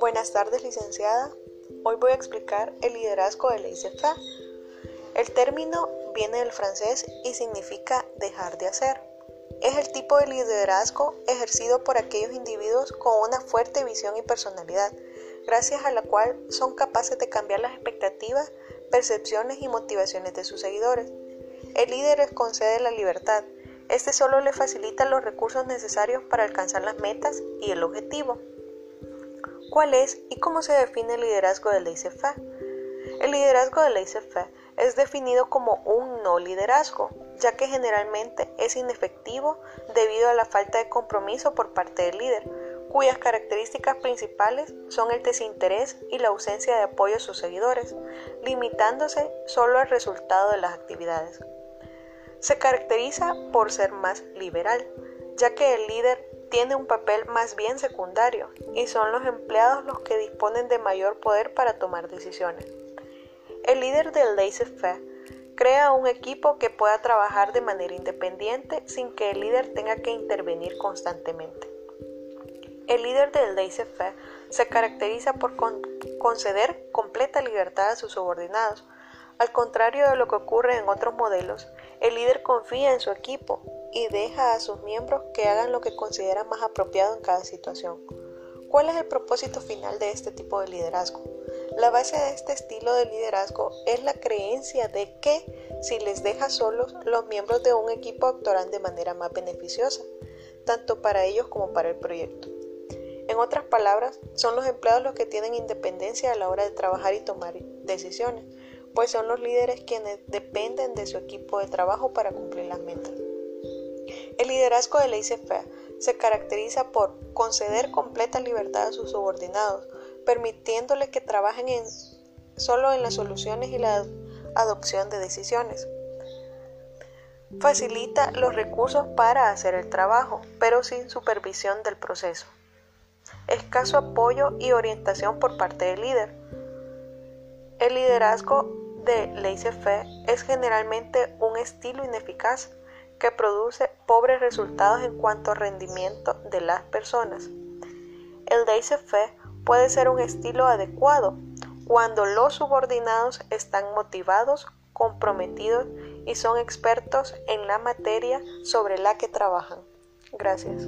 Buenas tardes, licenciada. Hoy voy a explicar el liderazgo de la ICFA. El término viene del francés y significa dejar de hacer. Es el tipo de liderazgo ejercido por aquellos individuos con una fuerte visión y personalidad, gracias a la cual son capaces de cambiar las expectativas, percepciones y motivaciones de sus seguidores. El líder les concede la libertad. Este solo le facilita los recursos necesarios para alcanzar las metas y el objetivo. ¿Cuál es y cómo se define el liderazgo de la ICFA? El liderazgo de la ICFA es definido como un no liderazgo, ya que generalmente es inefectivo debido a la falta de compromiso por parte del líder, cuyas características principales son el desinterés y la ausencia de apoyo a sus seguidores, limitándose solo al resultado de las actividades. Se caracteriza por ser más liberal, ya que el líder tiene un papel más bien secundario y son los empleados los que disponen de mayor poder para tomar decisiones. El líder del laissez-faire crea un equipo que pueda trabajar de manera independiente sin que el líder tenga que intervenir constantemente. El líder del laissez-faire se caracteriza por conceder completa libertad a sus subordinados. Al contrario de lo que ocurre en otros modelos, el líder confía en su equipo y deja a sus miembros que hagan lo que consideran más apropiado en cada situación. ¿Cuál es el propósito final de este tipo de liderazgo? La base de este estilo de liderazgo es la creencia de que si les deja solos, los miembros de un equipo actuarán de manera más beneficiosa, tanto para ellos como para el proyecto. En otras palabras, son los empleados los que tienen independencia a la hora de trabajar y tomar decisiones, pues son los líderes quienes dependen de su equipo de trabajo para cumplir las metas. El liderazgo de la ICFA se caracteriza por conceder completa libertad a sus subordinados, permitiéndoles que trabajen en, solo en las soluciones y la adopción de decisiones. Facilita los recursos para hacer el trabajo, pero sin supervisión del proceso. Escaso apoyo y orientación por parte del líder. El liderazgo de laissez-faire es generalmente un estilo ineficaz que produce pobres resultados en cuanto a rendimiento de las personas. El laissez-faire puede ser un estilo adecuado cuando los subordinados están motivados, comprometidos y son expertos en la materia sobre la que trabajan. Gracias.